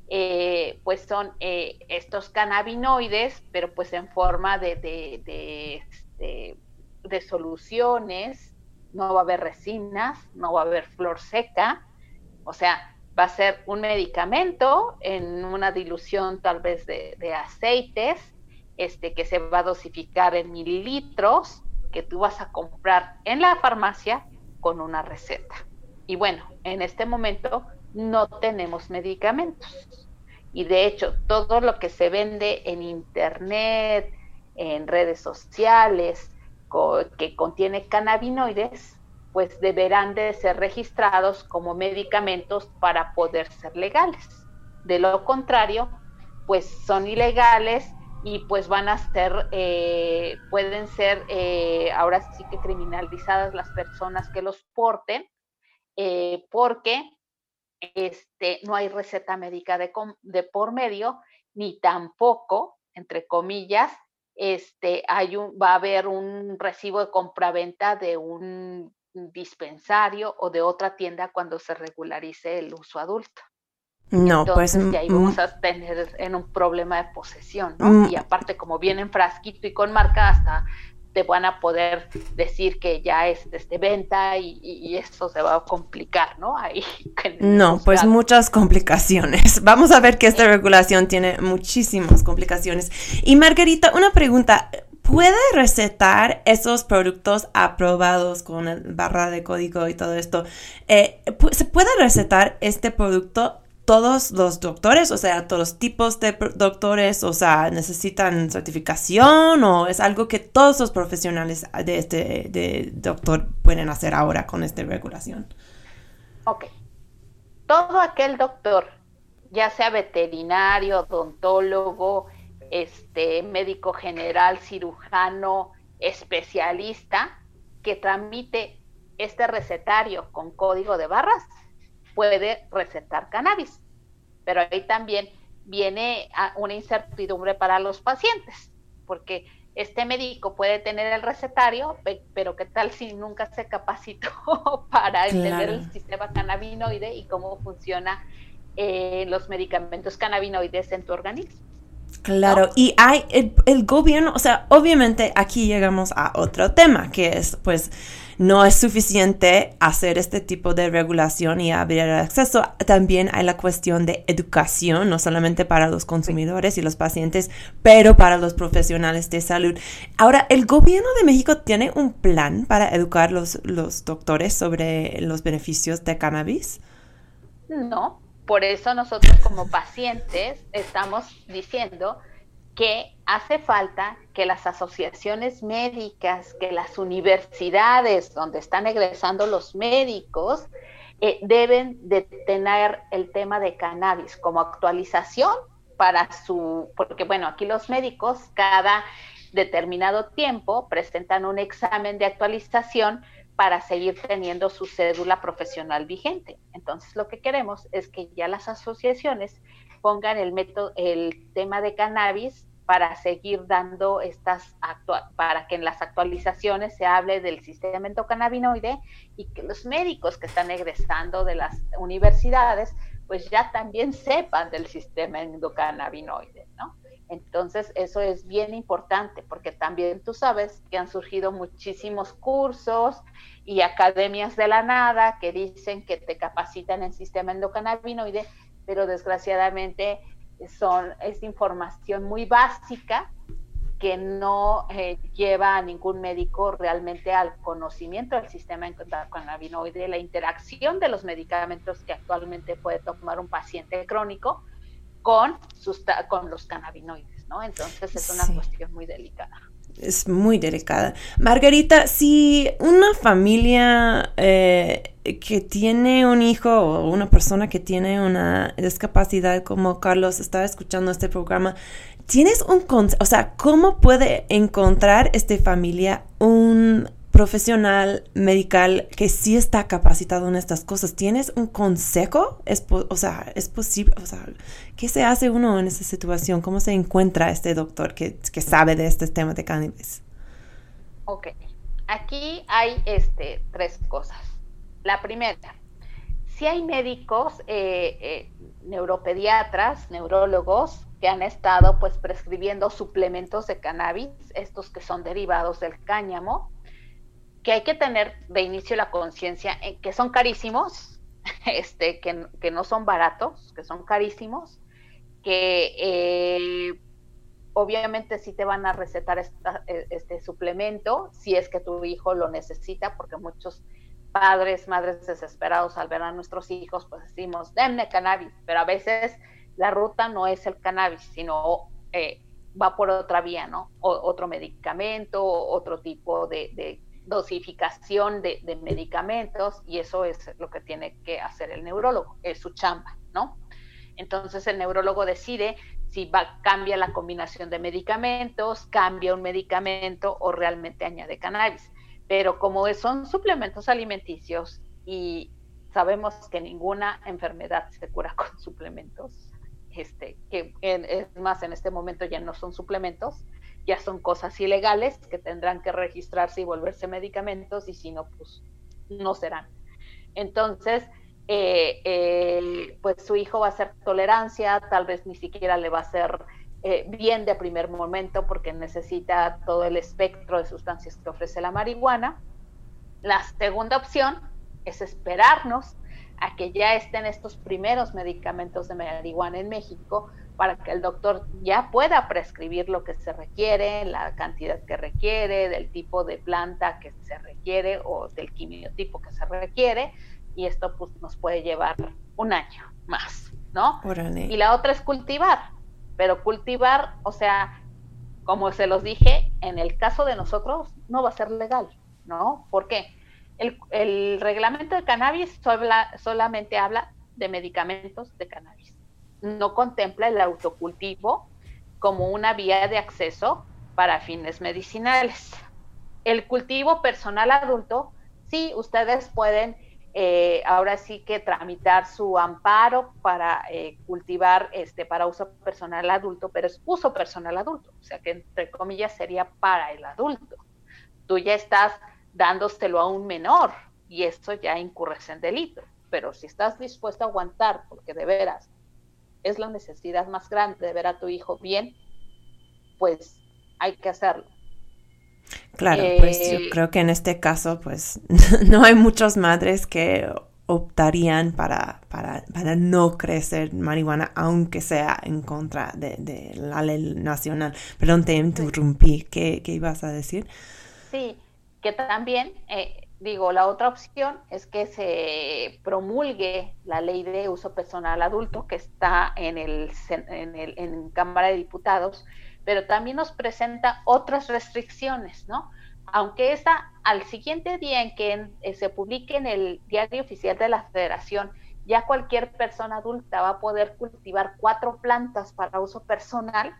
eh, pues son eh, estos cannabinoides, pero pues en forma de, de, de, este, de soluciones, no va a haber resinas, no va a haber flor seca, o sea, va a ser un medicamento en una dilución tal vez de, de aceites, este, que se va a dosificar en mililitros, que tú vas a comprar en la farmacia con una receta. Y bueno, en este momento no tenemos medicamentos. Y de hecho, todo lo que se vende en internet, en redes sociales, que contiene cannabinoides, pues deberán de ser registrados como medicamentos para poder ser legales. De lo contrario, pues son ilegales y pues van a ser, eh, pueden ser eh, ahora sí que criminalizadas las personas que los porten, eh, porque este, no hay receta médica de, por medio, ni tampoco, entre comillas, este, hay un, va a haber un recibo de compraventa de un dispensario o de otra tienda cuando se regularice el uso adulto. No, pues... Entonces, y ahí mm, vamos a tener en un problema de posesión, ¿no? Mm. Y aparte, como viene en frasquito y con marca, hasta te van a poder decir que ya es de venta y, y- eso se va a complicar, ¿no? Ahí. No, pues muchas complicaciones. Vamos a ver que esta regulación tiene muchísimas complicaciones. Y Margarita, una pregunta. ¿Puede recetar esos productos aprobados con el barra de código y todo esto? Eh, ¿Se puede recetar este producto todos los doctores? O sea, todos los tipos de doctores, o sea, necesitan certificación o es algo que todos los profesionales de este doctor pueden hacer ahora con esta regulación? Ok. Todo aquel doctor, ya sea veterinario, odontólogo, este, médico general, cirujano, especialista, que tramite este recetario con código de barras, puede recetar cannabis. Pero ahí también viene a- una incertidumbre para los pacientes, porque este médico puede tener el recetario, pe- pero ¿qué tal si nunca se capacitó para entender Claro. el sistema cannabinoide y cómo funciona eh, los medicamentos cannabinoides en tu organismo? Claro, ¿no? y hay el, el gobierno, o sea, obviamente aquí llegamos a otro tema, que es pues no es suficiente hacer este tipo de regulación y abrir el acceso. También hay la cuestión de educación, no solamente para los consumidores y los pacientes, pero para los profesionales de salud. Ahora, ¿el gobierno de México tiene un plan para educar los, los doctores sobre los beneficios de cannabis? No, por eso nosotros como pacientes estamos diciendo que hace falta que las asociaciones médicas, que las universidades donde están egresando los médicos, eh, deben de tener el tema de cannabis como actualización para su, porque bueno, aquí los médicos cada determinado tiempo presentan un examen de actualización para seguir teniendo su cédula profesional vigente. Entonces, lo que queremos es que ya las asociaciones pongan el método, el tema de cannabis para seguir dando estas para que en las actualizaciones se hable del sistema endocannabinoide y que los médicos que están egresando de las universidades pues ya también sepan del sistema endocannabinoide, ¿no? Entonces, eso es bien importante porque también tú sabes que han surgido muchísimos cursos y academias de la nada que dicen que te capacitan en sistema endocannabinoide, pero desgraciadamente son, es información muy básica que no eh, lleva a ningún médico realmente al conocimiento del sistema endocannabinoide, la interacción de los medicamentos que actualmente puede tomar un paciente crónico con, sus, con los cannabinoides, ¿no? Entonces es una sí. cuestión muy delicada. Es muy delicada. Margarita, si una familia eh, que tiene un hijo o una persona que tiene una discapacidad como Carlos está escuchando este programa, ¿tienes un consejo? O sea, ¿cómo puede encontrar esta familia un profesional medical que sí está capacitado en estas cosas. ¿Tienes un consejo? Es o sea, es posible, o sea, ¿qué se hace uno en esa situación? ¿Cómo se encuentra este doctor que, que sabe de este tema de cannabis? Ok, aquí hay este, tres cosas. La primera, si hay médicos, eh, eh, neuropediatras, neurólogos, que han estado pues prescribiendo suplementos de cannabis, estos que son derivados del cáñamo, que hay que tener de inicio la conciencia en que son carísimos, este, que, que, no son baratos, que son carísimos, que eh, obviamente sí te van a recetar esta, este suplemento si es que tu hijo lo necesita, porque muchos padres, madres desesperados al ver a nuestros hijos, pues decimos, denme cannabis, pero a veces la ruta no es el cannabis, sino eh, va por otra vía, ¿no? Otro medicamento, otro tipo de dosificación de, medicamentos y eso es lo que tiene que hacer el neurólogo, es su chamba, ¿no? Entonces el neurólogo decide si va, cambia la combinación de medicamentos, cambia un medicamento o realmente añade cannabis. Pero como son suplementos alimenticios y sabemos que ninguna enfermedad se cura con suplementos, este, que en, es más en este momento ya no son suplementos, ya son cosas ilegales que tendrán que registrarse y volverse medicamentos y si no, pues no serán. Entonces, eh, pues su hijo va a hacer tolerancia, tal vez ni siquiera le va a hacer eh, bien de primer momento porque necesita todo el espectro de sustancias que ofrece la marihuana. La segunda opción es esperarnos a que ya estén estos primeros medicamentos de marihuana en México para que el doctor ya pueda prescribir lo que se requiere, la cantidad que requiere, del tipo de planta que se requiere o del quimiotipo que se requiere, y esto pues nos puede llevar un año más, ¿no? Y la otra es cultivar, pero cultivar, o sea, como se los dije, en el caso de nosotros no va a ser legal, ¿no? ¿Por qué? El, el reglamento de cannabis sola, solamente habla de medicamentos de cannabis no contempla el autocultivo como una vía de acceso para fines medicinales. El cultivo personal adulto, sí, ustedes pueden eh, ahora sí que tramitar su amparo para eh, cultivar este para uso personal adulto, pero es uso personal adulto, o sea que entre comillas sería para el adulto. Tú ya estás dándoselo a un menor y esto ya incurres en delito, pero si estás dispuesto a aguantar, porque de veras es la necesidad más grande de ver a tu hijo bien, pues hay que hacerlo. Claro, pues yo Eh, creo que en este caso, pues no hay muchas madres que optarían para, para, para no crecer marihuana, aunque sea en contra de, de la ley nacional. Perdón, te interrumpí. ¿Qué, qué ibas a decir? Sí, que también, eh, digo, la otra opción es que se promulgue la ley de uso personal adulto que está en el, en el en Cámara de Diputados, pero también nos presenta otras restricciones, ¿no? Aunque esta, al siguiente día en que eh, se publique en el diario oficial de la Federación, ya cualquier persona adulta va a poder cultivar cuatro plantas para uso personal,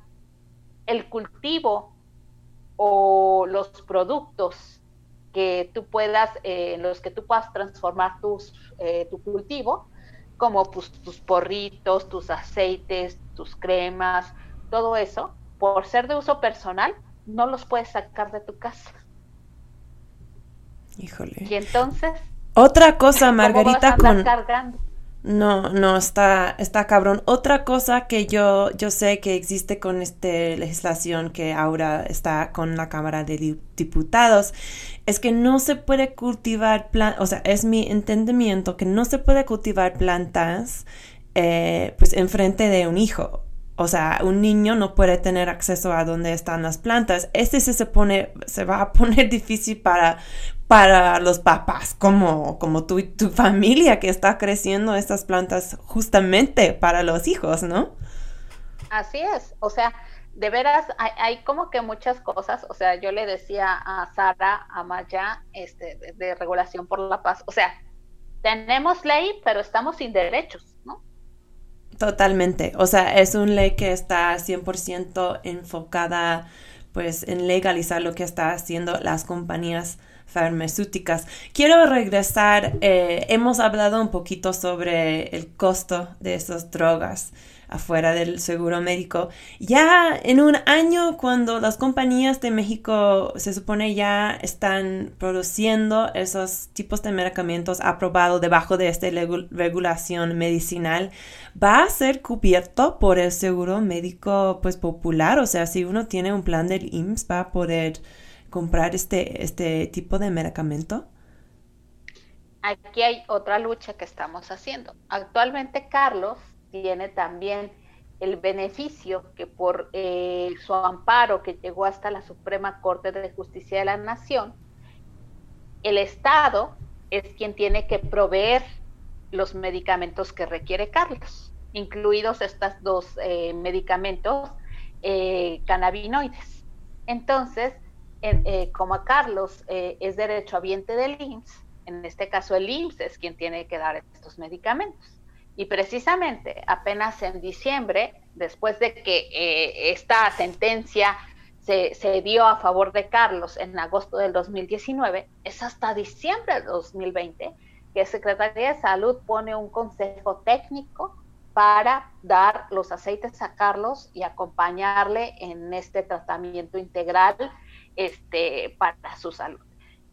el cultivo o los productos que tú puedas, eh, en los que tú puedas transformar tus, eh, tu cultivo, como pues, tus porritos, tus aceites, tus cremas, todo eso, por ser de uso personal, no los puedes sacar de tu casa. Híjole. Y entonces, Otra cosa, ¿cómo vas a Margarita, andar con... cargando? No, no, está, está cabrón. Otra cosa que yo, yo sé que existe con esta legislación que ahora está con la Cámara de Di- Diputados es que no se puede cultivar plantas, o sea, es mi entendimiento que no se puede cultivar plantas eh, pues enfrente de un hijo. O sea, un niño no puede tener acceso a donde están las plantas. Este se, se pone, se va a poner difícil para, para los papás, como, como tú y tu familia que está creciendo estas plantas justamente para los hijos, ¿no? Así es, o sea, de veras hay, hay como que muchas cosas, o sea, yo le decía a Sara, a Maya, este, de, de regulación por la paz, o sea, tenemos ley, pero estamos sin derechos, ¿no? Totalmente. O sea, es una ley que está 100% enfocada pues en legalizar lo que están haciendo las compañías farmacéuticas. Quiero regresar, eh, hemos hablado un poquito sobre el costo de esas drogas afuera del seguro médico. Ya en un año, cuando las compañías de México se supone ya están produciendo esos tipos de medicamentos aprobados debajo de esta regulación medicinal, va a ser cubierto por el seguro médico pues popular. O sea, si uno tiene un plan del IMSS, va a poder comprar este, este tipo de medicamento. Aquí hay otra lucha que estamos haciendo. Actualmente Carlos tiene también el beneficio que por eh, su amparo que llegó hasta la Suprema Corte de Justicia de la Nación, el Estado es quien tiene que proveer los medicamentos que requiere Carlos, incluidos estos dos eh, medicamentos eh, cannabinoides. Entonces, eh, como a Carlos eh, es derechohabiente del IMSS, en este caso el IMSS es quien tiene que dar estos medicamentos. Y precisamente apenas en diciembre, después de que eh, esta sentencia se, se dio a favor de Carlos en agosto del 2019, es hasta diciembre del 2020 que Secretaría de Salud pone un consejo técnico para dar los aceites a Carlos y acompañarle en este tratamiento integral este, para su salud.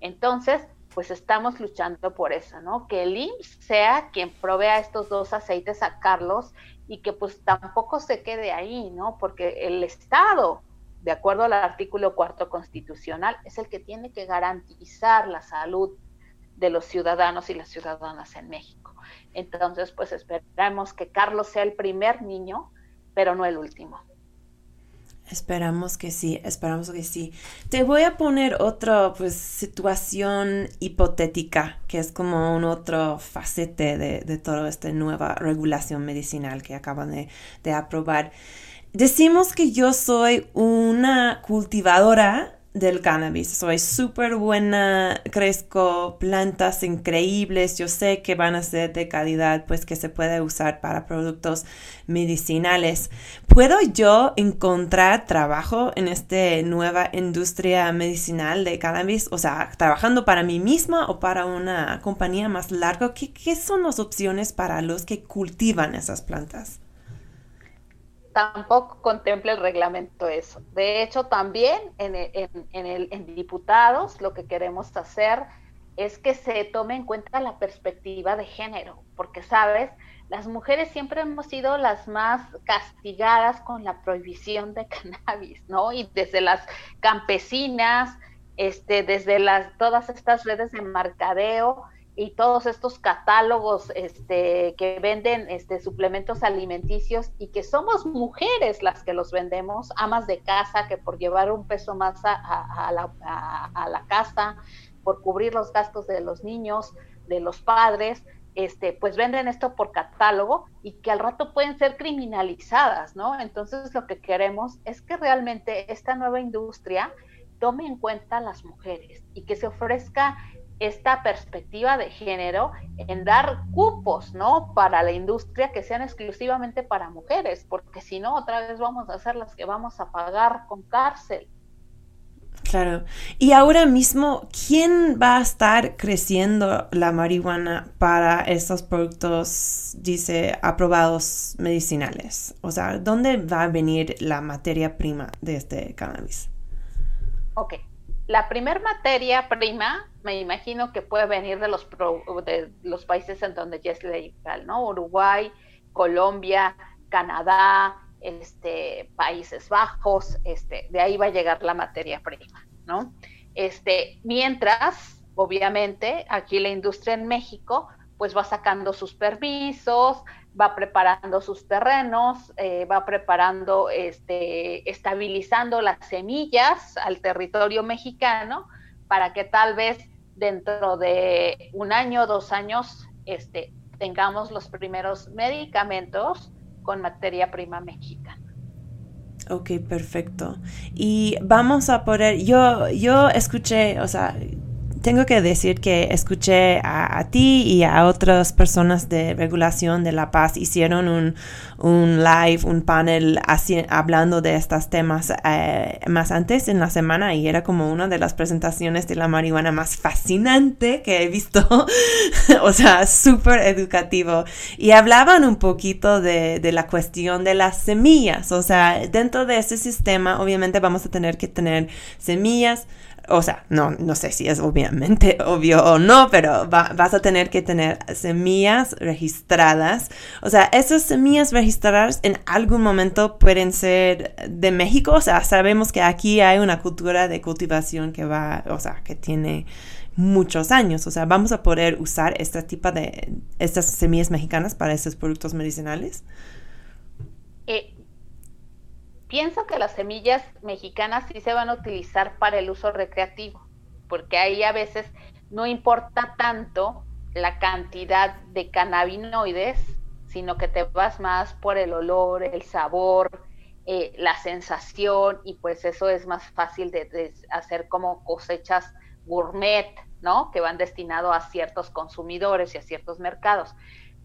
Entonces, pues estamos luchando por eso, ¿no? Que el IMSS sea quien provea estos dos aceites a Carlos y que pues tampoco se quede ahí, ¿no? Porque el Estado, de acuerdo al artículo cuarto constitucional, es el que tiene que garantizar la salud de los ciudadanos y las ciudadanas en México. Entonces, pues esperamos que Carlos sea el primer niño, pero no el último. Esperamos que sí, esperamos que sí. Te voy a poner otra pues, situación hipotética, que es como un otro facete de, de toda esta nueva regulación medicinal que acaban de, de aprobar. Decimos que yo soy una cultivadora del cannabis. Soy súper buena, crezco plantas increíbles. Yo sé que van a ser de calidad, pues que se puede usar para productos medicinales. ¿Puedo yo encontrar trabajo en esta nueva industria medicinal de cannabis? O sea, trabajando para mí misma o para una compañía más larga. ¿Qué, qué son las opciones para los que cultivan esas plantas? Tampoco contempla el reglamento eso. De hecho, también en, en, el, en, diputados lo que queremos hacer es que se tome en cuenta la perspectiva de género, porque sabes, las mujeres siempre hemos sido las más castigadas con la prohibición de cannabis, ¿no? Y desde las campesinas, este, desde las, todas estas redes de mercadeo y todos estos catálogos este, que venden este, suplementos alimenticios y que somos mujeres las que los vendemos, amas de casa, que por llevar un peso más a, la, a la casa, por cubrir los gastos de los niños, de los padres, este, pues venden esto por catálogo y que al rato pueden ser criminalizadas, ¿no? Entonces lo que queremos es que realmente esta nueva industria tome en cuenta a las mujeres y que se ofrezca esta perspectiva de género en dar cupos, ¿no? Para la industria que sean exclusivamente para mujeres, porque si no, otra vez vamos a ser las que vamos a pagar con cárcel. Claro. Y ahora mismo, ¿quién va a estar creciendo la marihuana para estos productos, dice, aprobados medicinales? O sea, ¿dónde va a venir la materia prima de este cannabis? Ok. La primer materia prima, me imagino que puede venir de los, pro- de los países en donde ya es legal, ¿no? Uruguay, Colombia, Canadá, este, Países Bajos, este, de ahí va a llegar la materia prima, ¿no? Este, mientras, obviamente, aquí la industria en México, pues va sacando sus permisos, va preparando sus terrenos, eh, va preparando, este, estabilizando las semillas al territorio mexicano para que tal vez dentro de un año, dos años, este, tengamos los primeros medicamentos con materia prima mexicana. Ok, perfecto. Y vamos a poder, yo, yo escuché, o sea, tengo que decir que escuché a, a ti y a otras personas de regulación de la paz hicieron un, un live, un panel así, hablando de estos temas eh, más antes en la semana y era como una de las presentaciones de la marihuana más fascinante que he visto, o sea, súper educativo. Y hablaban un poquito de, de la cuestión de las semillas, o sea, dentro de ese sistema obviamente vamos a tener que tener semillas, o sea, no, no sé si es obviamente obvio o no, pero va- vas a tener que tener semillas registradas. O sea, esas semillas registradas en algún momento pueden ser de México. O sea, sabemos que aquí hay una cultura de cultivación que va, o sea, que tiene muchos años. O sea, vamos a poder usar este tipo de, estas semillas mexicanas para estos productos medicinales. Eh, pienso que las semillas mexicanas sí se van a utilizar para el uso recreativo, porque ahí a veces no importa tanto la cantidad de cannabinoides, sino que te vas más por el olor, el sabor, eh, la sensación, y pues eso es más fácil de, hacer como cosechas gourmet, ¿no? Que van destinado a ciertos consumidores y a ciertos mercados.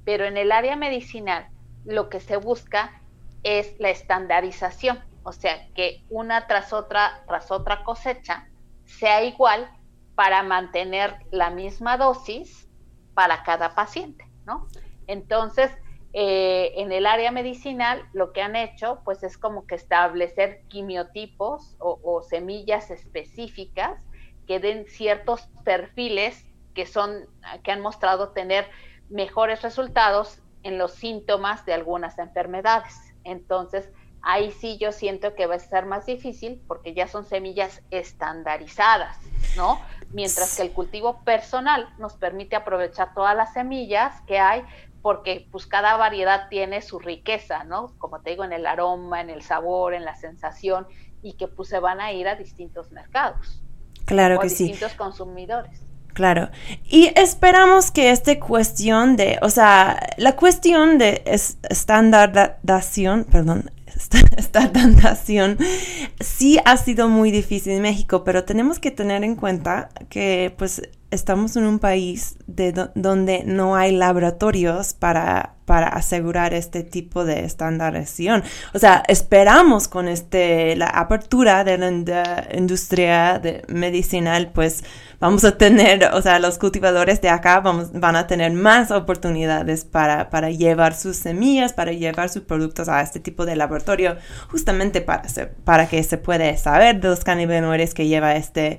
Pero en el área medicinal, lo que se busca es la estandarización, o sea, que una tras otra, tras otra cosecha sea igual para mantener la misma dosis para cada paciente, ¿no? Entonces, eh, en el área medicinal, lo que han hecho, pues es como que establecer quimiotipos o, o semillas específicas que den ciertos perfiles que son, que han mostrado tener mejores resultados en los síntomas de algunas enfermedades. Entonces, ahí sí yo siento que va a ser más difícil porque ya son semillas estandarizadas, ¿no? Mientras que el cultivo personal nos permite aprovechar todas las semillas que hay porque pues cada variedad tiene su riqueza, ¿no? Como te digo, en el aroma, en el sabor, en la sensación y que pues se van a ir a distintos mercados Claro o que sí. distintos consumidores. Claro. Y esperamos que esta cuestión de, o sea, la cuestión de es- estandarización, perdón, est- estandarización, sí ha sido muy difícil en México, pero tenemos que tener en cuenta que pues estamos en un país de do- donde no hay laboratorios para para asegurar este tipo de estandarización. O sea, esperamos con este, la apertura de la ind- industria medicinal, pues vamos a tener, o sea, los cultivadores de acá vamos, van a tener más oportunidades para, para llevar sus semillas, para llevar sus productos a este tipo de laboratorio, justamente para, para que se pueda saber de los cannabinoides que lleva este,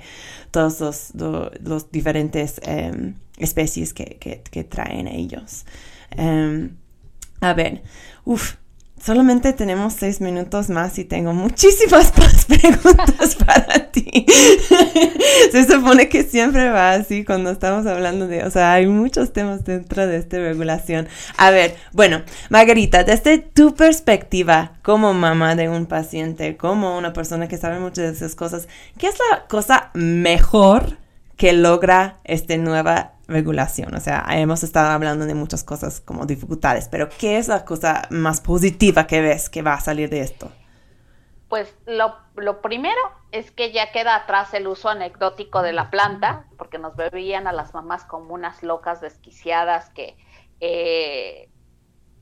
todos los, lo- los diferentes em, especies que, que, que traen ellos. Em, a ver, uff, solamente tenemos seis minutos más y tengo muchísimas más preguntas para ti. Se supone que siempre va así cuando estamos hablando de, o sea, hay muchos temas dentro de esta regulación. A ver, bueno, Margarita, desde tu perspectiva como mamá de un paciente, como una persona que sabe muchas de esas cosas, ¿qué es la cosa mejor que logra esta nueva regulación? O sea, hemos estado hablando de muchas cosas como dificultades, pero ¿qué es la cosa más positiva que ves que va a salir de esto? Pues lo, lo primero es que ya queda atrás el uso anecdótico de la planta, porque nos veían a las mamás como unas locas desquiciadas que eh,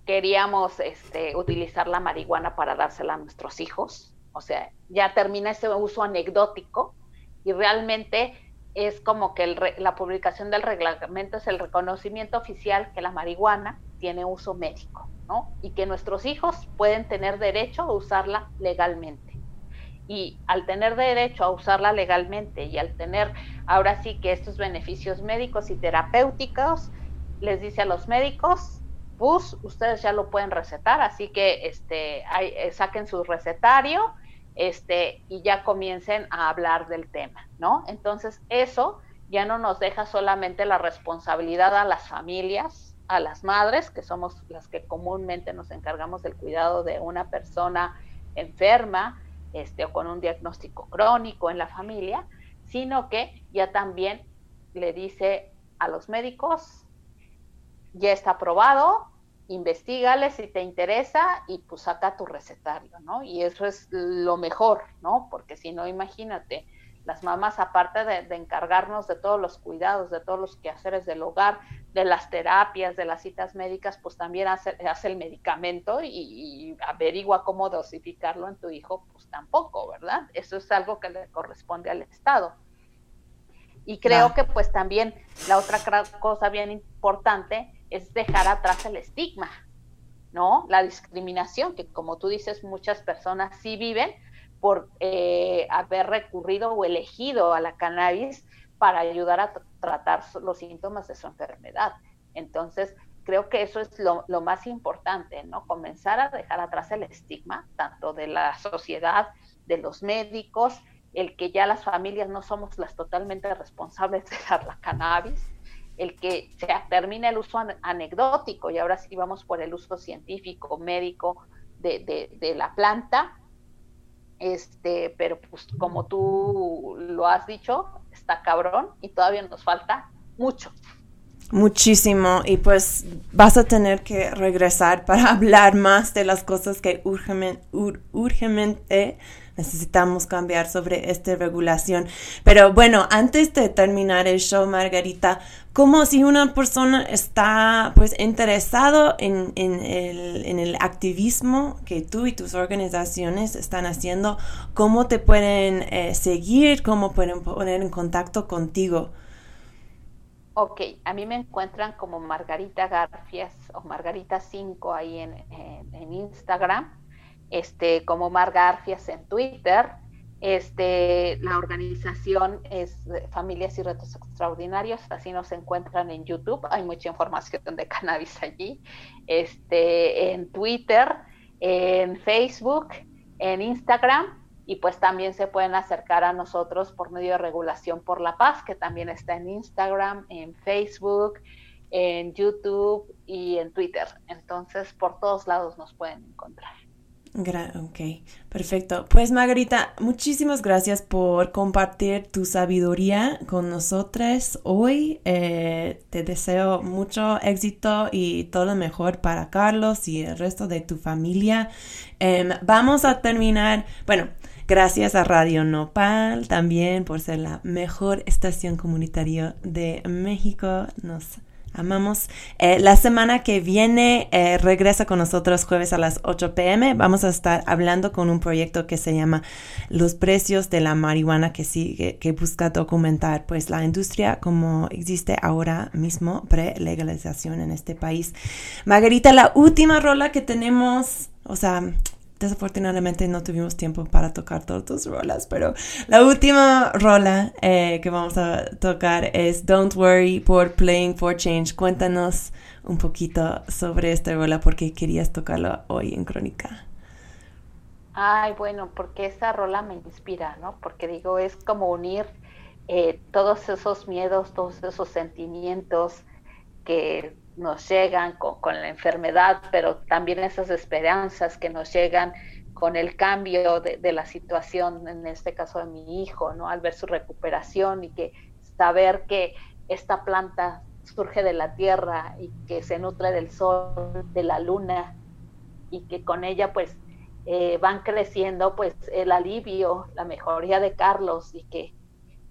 queríamos este, utilizar la marihuana para dársela a nuestros hijos. O sea, ya termina ese uso anecdótico y realmente es como que el re- la publicación del reglamento es el reconocimiento oficial que la marihuana tiene uso médico, ¿no? Y que nuestros hijos pueden tener derecho a usarla legalmente. Y al tener derecho a usarla legalmente y al tener ahora sí que estos beneficios médicos y terapéuticos, les dice a los médicos, pues ustedes ya lo pueden recetar, así que este, eh, saquen su recetario este, y ya comiencen a hablar del tema, ¿no? Entonces, eso ya no nos deja solamente la responsabilidad a las familias, a las madres, que somos las que comúnmente nos encargamos del cuidado de una persona enferma, este, o con un diagnóstico crónico en la familia, sino que ya también le dice a los médicos, ya está aprobado, investigale si te interesa y pues saca tu recetario, ¿no? Y eso es lo mejor, ¿no? Porque si no, imagínate, las mamás, aparte de, de, encargarnos de todos los cuidados, de todos los quehaceres del hogar, de las terapias, de las citas médicas, pues también hace, hace el medicamento y, y, averigua cómo dosificarlo en tu hijo, pues tampoco, ¿verdad? Eso es algo que le corresponde al Estado. Y creo que pues también la otra cosa bien importante es dejar atrás el estigma, ¿no? La discriminación, que como tú dices, muchas personas sí viven por eh, haber recurrido o elegido a la cannabis para ayudar a tratar los síntomas de su enfermedad. Entonces, creo que eso es lo, lo, más importante, ¿no? Comenzar a dejar atrás el estigma, tanto de la sociedad, de los médicos, el que ya las familias no somos las totalmente responsables de dar la cannabis, el que se termine el uso an anecdótico y ahora sí vamos por el uso científico, médico de, de, de la planta, este, pero pues como tú lo has dicho, está cabrón y todavía nos falta mucho. Muchísimo y pues vas a tener que regresar para hablar más de las cosas que urgentemente, ur, urgentemente necesitamos cambiar sobre esta regulación. Pero bueno, antes de terminar el show, Margarita, como si una persona está pues interesado en, en, el, en el activismo que tú y tus organizaciones están haciendo, ¿cómo te pueden eh, seguir? ¿Cómo pueden poner en contacto contigo? Ok, a mí me encuentran como Margarita Garfias o Margarita 5 ahí en, en, en Instagram este, como Mar Garfias en Twitter. Este, la organización es Familias y Retos Extraordinarios, así nos encuentran en YouTube, hay mucha información de cannabis allí, este, en Twitter, en Facebook, en Instagram, y pues también se pueden acercar a nosotros por medio de Regulación por la Paz, que también está en Instagram, en Facebook, en YouTube y en Twitter. Entonces, por todos lados nos pueden encontrar. Ok, perfecto. Pues Margarita, muchísimas gracias por compartir tu sabiduría con nosotros hoy. Eh, te deseo mucho éxito y todo lo mejor para Carlos y el resto de tu familia. Eh, vamos a terminar, bueno, gracias a Radio Nopal también por ser la mejor estación comunitaria de México. Nos Amamos. Eh, la semana que viene eh, regresa con nosotros jueves a las 8 pm. Vamos a estar hablando con un proyecto que se llama Los precios de la marihuana que sigue, que busca documentar pues la industria como existe ahora mismo pre-legalización en este país. Margarita, la última rola que tenemos, o sea, desafortunadamente no tuvimos tiempo para tocar todas tus rolas, pero la última rola eh, que vamos a tocar es Don't Worry por Playing for Change. Cuéntanos un poquito sobre esta rola porque querías tocarla hoy en Crónica. Ay, bueno, porque esa rola me inspira, ¿no? Porque digo, es como unir eh, todos esos miedos, todos esos sentimientos que nos llegan con, con, la enfermedad, pero también esas esperanzas que nos llegan con el cambio de, de, la situación, en este caso de mi hijo, ¿no? Al ver su recuperación y que saber que esta planta surge de la tierra y que se nutre del sol, de la luna, y que con ella pues eh, van creciendo pues el alivio, la mejoría de Carlos y que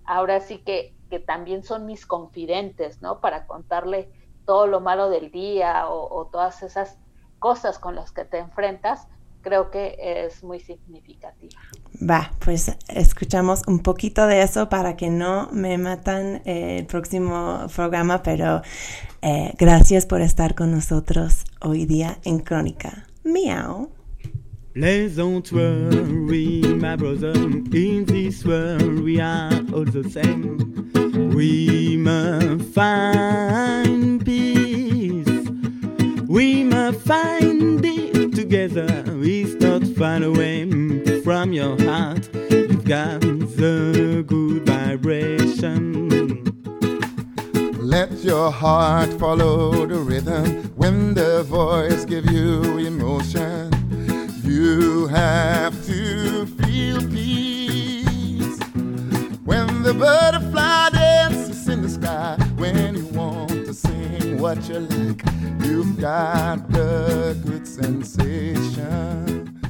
ahora sí que, que también son mis confidentes, ¿no? Para contarle todo lo malo del día o, o, todas esas cosas con las que te enfrentas, creo que es muy significativa. Va, pues escuchamos un poquito de eso para que no me matan eh, el próximo programa, pero eh, gracias por estar con nosotros hoy día en Crónica. Miau. Please don't worry, my brother. In this world, we are all the same. We must find peace. We must find it together. It's not far away from your heart. You've got the good vibration. Let your heart follow the rhythm when the voice give you emotion. You have to feel peace the butterfly dances in the sky. When you want to sing what you like, you've got the good sensation.